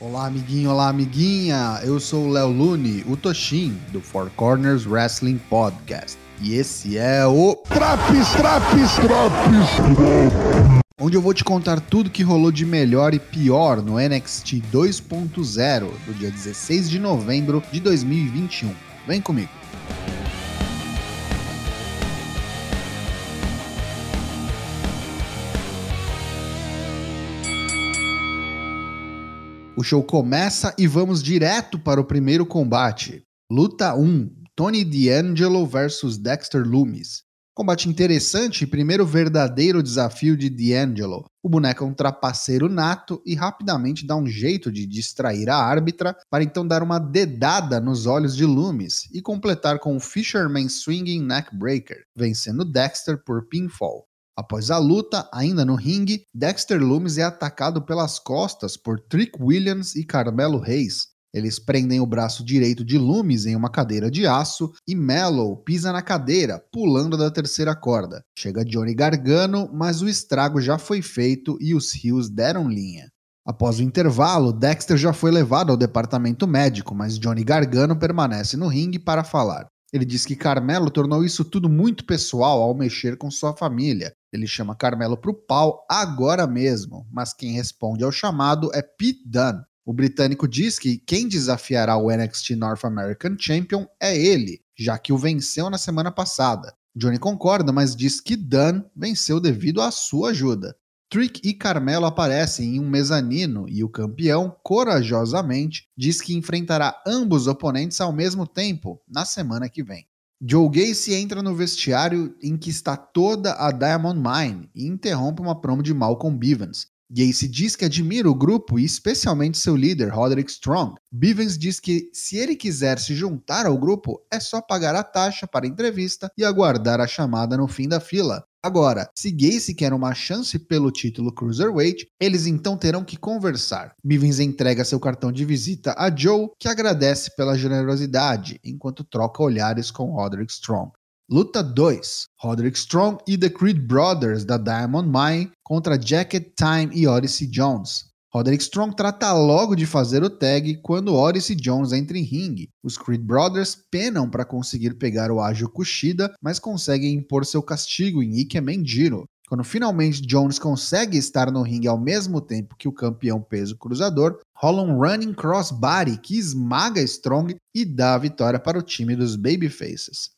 Olá, amiguinho, olá, amiguinha. Eu sou o Léo Lune, o Toshin, do Four Corners Wrestling Podcast. E esse é o Traps, traps, traps. onde eu vou te contar tudo que rolou de melhor e pior no NXT 2.0 do dia 16 de novembro de 2021. Vem comigo. O show começa e vamos direto para o primeiro combate. Luta 1: Tony D'Angelo versus Dexter Loomis. Combate interessante e primeiro verdadeiro desafio de D'Angelo. O boneco é um trapaceiro nato e rapidamente dá um jeito de distrair a árbitra para então dar uma dedada nos olhos de Loomis e completar com o Fisherman Swinging Neckbreaker, vencendo Dexter por pinfall. Após a luta, ainda no ringue, Dexter Loomis é atacado pelas costas por Trick Williams e Carmelo Reis. Eles prendem o braço direito de Loomis em uma cadeira de aço e Mellow pisa na cadeira, pulando da terceira corda. Chega Johnny Gargano, mas o estrago já foi feito e os rios deram linha. Após o intervalo, Dexter já foi levado ao departamento médico, mas Johnny Gargano permanece no ringue para falar. Ele diz que Carmelo tornou isso tudo muito pessoal ao mexer com sua família. Ele chama Carmelo pro pau agora mesmo, mas quem responde ao chamado é Pete Dunne. O britânico diz que quem desafiará o NXT North American Champion é ele, já que o venceu na semana passada. Johnny concorda, mas diz que Dunne venceu devido à sua ajuda. Trick e Carmelo aparecem em um mezanino e o campeão, corajosamente, diz que enfrentará ambos oponentes ao mesmo tempo na semana que vem. Joe Gacy entra no vestiário em que está toda a Diamond Mine e interrompe uma promo de Malcolm Bivens. Gacy diz que admira o grupo e especialmente seu líder, Roderick Strong. Bivens diz que se ele quiser se juntar ao grupo, é só pagar a taxa para a entrevista e aguardar a chamada no fim da fila. Agora, se Gacy quer uma chance pelo título Cruiserweight, eles então terão que conversar. Bivens entrega seu cartão de visita a Joe, que agradece pela generosidade, enquanto troca olhares com Roderick Strong. Luta 2: Roderick Strong e The Creed Brothers da Diamond Mine contra Jacket Time e Odyssey Jones. Roderick Strong trata logo de fazer o tag quando Odyssey Jones entra em ringue. Os Creed Brothers penam para conseguir pegar o ágil Kushida, mas conseguem impor seu castigo em Ike Mendiro. Quando finalmente Jones consegue estar no ringue ao mesmo tempo que o campeão peso cruzador, rola um running crossbody que esmaga Strong e dá a vitória para o time dos Babyfaces.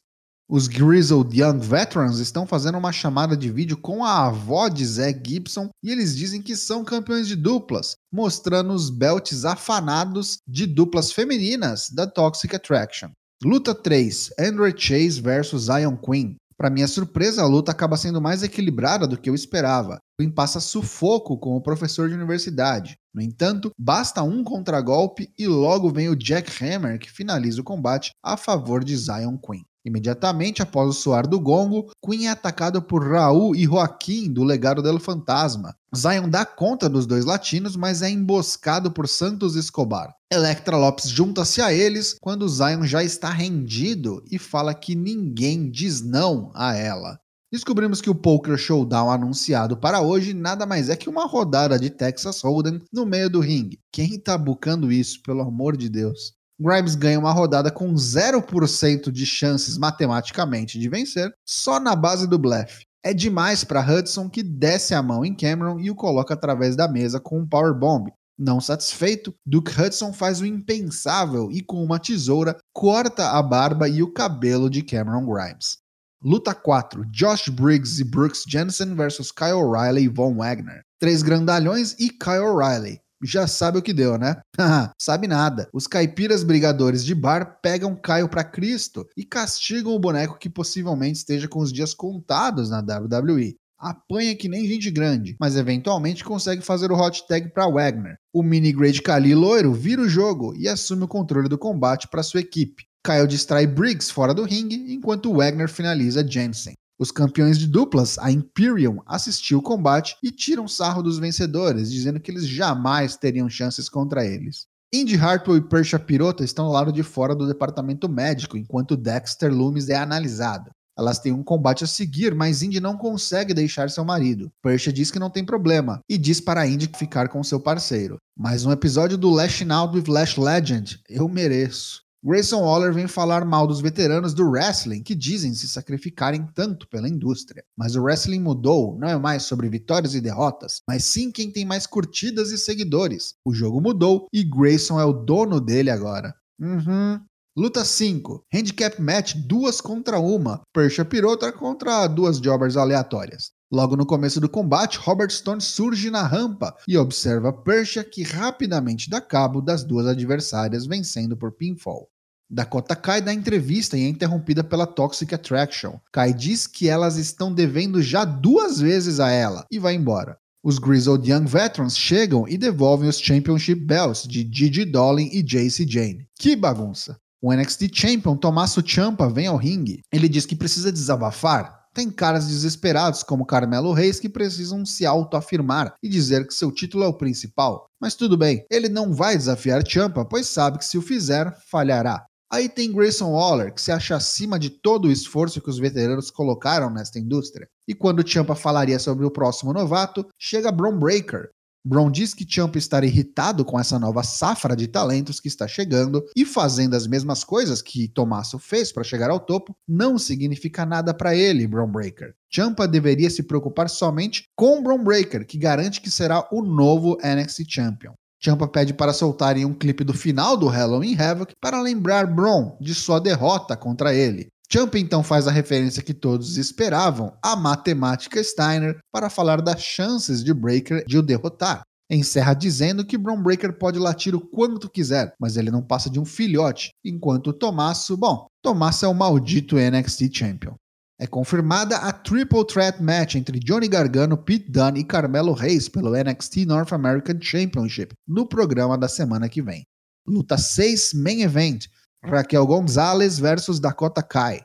Os Grizzled Young Veterans estão fazendo uma chamada de vídeo com a avó de Zack Gibson e eles dizem que são campeões de duplas, mostrando os belts afanados de duplas femininas da Toxic Attraction. Luta 3: Andre Chase vs Zion Queen. Para minha surpresa, a luta acaba sendo mais equilibrada do que eu esperava. Queen passa sufoco com o professor de universidade. No entanto, basta um contragolpe e logo vem o Jack Hammer que finaliza o combate a favor de Zion Queen. Imediatamente após o soar do gongo, Queen é atacado por Raul e Joaquim do Legado del Fantasma. Zion dá conta dos dois latinos, mas é emboscado por Santos Escobar. Electra Lopes junta-se a eles quando Zion já está rendido e fala que ninguém diz não a ela. Descobrimos que o Poker Showdown anunciado para hoje nada mais é que uma rodada de Texas Hold'em no meio do ringue. Quem tá bucando isso, pelo amor de Deus? Grimes ganha uma rodada com 0% de chances matematicamente de vencer, só na base do blefe. É demais para Hudson que desce a mão em Cameron e o coloca através da mesa com um powerbomb. Não satisfeito, Duke Hudson faz o impensável e com uma tesoura corta a barba e o cabelo de Cameron Grimes. Luta 4: Josh Briggs e Brooks Jensen versus Kyle O'Reilly e Von Wagner. Três grandalhões e Kyle O'Reilly já sabe o que deu, né? sabe nada. Os caipiras brigadores de bar pegam Caio para Cristo e castigam o boneco que possivelmente esteja com os dias contados na WWE. Apanha que nem gente grande, mas eventualmente consegue fazer o hot tag para Wagner. O mini Great Kali loiro vira o jogo e assume o controle do combate para sua equipe. Kyle distrai Briggs fora do ringue, enquanto Wagner finaliza Jensen. Os campeões de duplas, a Imperium, assistiu o combate e tiram sarro dos vencedores, dizendo que eles jamais teriam chances contra eles. Indy Hartwell e Persia Pirota estão ao lado de fora do departamento médico, enquanto Dexter Loomis é analisado. Elas têm um combate a seguir, mas Indy não consegue deixar seu marido. Persia diz que não tem problema e diz para Indy ficar com seu parceiro. Mais um episódio do Lashing Out with Lash Legend. Eu mereço. Grayson Waller vem falar mal dos veteranos do wrestling que dizem se sacrificarem tanto pela indústria. Mas o wrestling mudou, não é mais sobre vitórias e derrotas, mas sim quem tem mais curtidas e seguidores. O jogo mudou e Grayson é o dono dele agora. Uhum, Luta 5. Handicap match duas contra uma. Persia Pirota contra duas jobbers aleatórias. Logo no começo do combate, Robert Stone surge na rampa e observa Persia que rapidamente dá cabo das duas adversárias, vencendo por pinfall. Dakota Kai dá entrevista e é interrompida pela Toxic Attraction. Kai diz que elas estão devendo já duas vezes a ela e vai embora. Os Grizzled Young Veterans chegam e devolvem os Championship Belts de Gigi Dolin e Jace Jane. Que bagunça! O NXT Champion Tommaso Ciampa vem ao ringue. Ele diz que precisa desabafar. Tem caras desesperados como Carmelo Reis que precisam se autoafirmar e dizer que seu título é o principal. Mas tudo bem, ele não vai desafiar Ciampa, pois sabe que se o fizer, falhará. Aí tem Grayson Waller, que se acha acima de todo o esforço que os veteranos colocaram nesta indústria. E quando Ciampa falaria sobre o próximo novato, chega Bron Breaker, Brown diz que Champ estará irritado com essa nova safra de talentos que está chegando e fazendo as mesmas coisas que Tommaso fez para chegar ao topo não significa nada para ele, Brown Breaker. Champa deveria se preocupar somente com Brown Breaker, que garante que será o novo NXT Champion. Champa pede para soltarem um clipe do final do Halloween Havoc para lembrar Braun de sua derrota contra ele. Champ então faz a referência que todos esperavam, a matemática Steiner, para falar das chances de Breaker de o derrotar. Encerra dizendo que Braun Breaker pode latir o quanto quiser, mas ele não passa de um filhote, enquanto Tommaso, bom, Tommaso é o maldito NXT Champion. É confirmada a Triple Threat Match entre Johnny Gargano, Pete Dunne e Carmelo Reis pelo NXT North American Championship no programa da semana que vem. Luta 6 Main Event Raquel Gonzalez versus Dakota Kai.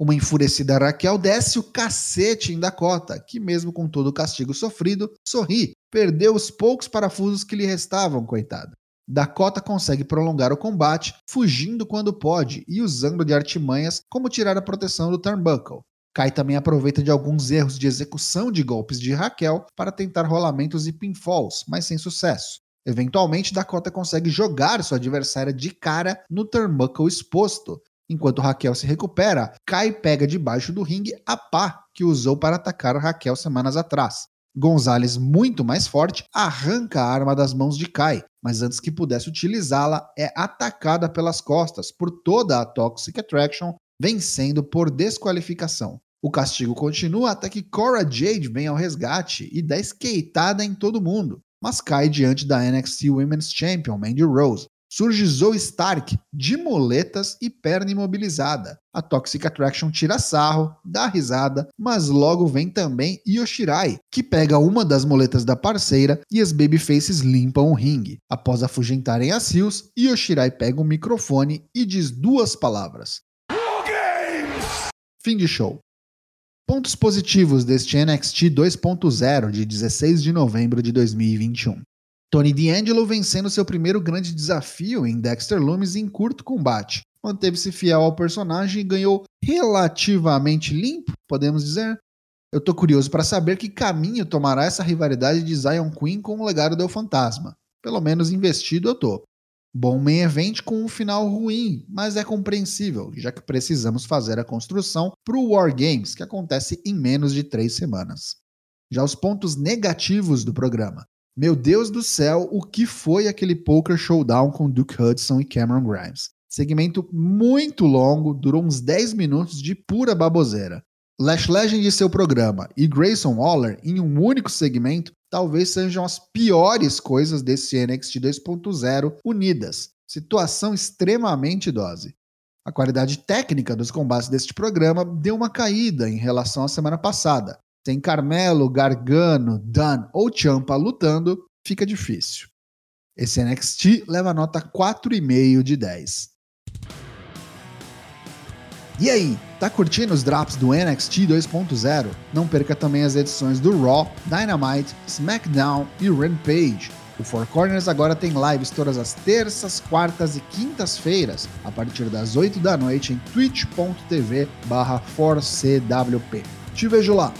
Uma enfurecida Raquel desce o cacete em Dakota, que, mesmo com todo o castigo sofrido, sorri, perdeu os poucos parafusos que lhe restavam, coitada. Dakota consegue prolongar o combate, fugindo quando pode e usando de artimanhas como tirar a proteção do turnbuckle. Kai também aproveita de alguns erros de execução de golpes de Raquel para tentar rolamentos e pinfalls, mas sem sucesso. Eventualmente, Dakota consegue jogar sua adversária de cara no turnbuckle exposto. Enquanto Raquel se recupera, Kai pega debaixo do ringue a pá que usou para atacar Raquel semanas atrás. Gonzalez, muito mais forte, arranca a arma das mãos de Kai, mas antes que pudesse utilizá-la, é atacada pelas costas por toda a Toxic Attraction, vencendo por desqualificação. O castigo continua até que Cora Jade vem ao resgate e dá skateada em todo mundo mas cai diante da NXT Women's Champion Mandy Rose. Surge Zoe Stark, de muletas e perna imobilizada. A Toxic Attraction tira sarro, dá risada, mas logo vem também Yoshirai, que pega uma das muletas da parceira e as babyfaces limpam o ringue. Após afugentarem as rios, Yoshirai pega o microfone e diz duas palavras. Fim de show. Pontos positivos deste NXT 2.0 de 16 de novembro de 2021. Tony D'Angelo vencendo seu primeiro grande desafio em Dexter Lumis em curto combate. Manteve-se fiel ao personagem e ganhou relativamente limpo, podemos dizer. Eu tô curioso para saber que caminho tomará essa rivalidade de Zion Queen com o legado do Fantasma. Pelo menos investido eu tô. Bom main event com um final ruim, mas é compreensível, já que precisamos fazer a construção para o War Games, que acontece em menos de três semanas. Já os pontos negativos do programa. Meu Deus do céu, o que foi aquele Poker Showdown com Duke Hudson e Cameron Grimes? Segmento muito longo, durou uns 10 minutos de pura baboseira. Lash Legend e seu programa e Grayson Waller em um único segmento talvez sejam as piores coisas desse NXT 2.0 unidas. Situação extremamente dose. A qualidade técnica dos combates deste programa deu uma caída em relação à semana passada. Sem Carmelo, Gargano, Dan ou Champa lutando, fica difícil. Esse NXT leva nota 4,5 de 10. E aí, tá curtindo os drops do NXT 2.0? Não perca também as edições do Raw, Dynamite, SmackDown e Rampage. O Four Corners agora tem lives todas as terças, quartas e quintas-feiras, a partir das 8 da noite em twitch.tv barra 4CWP. Te vejo lá!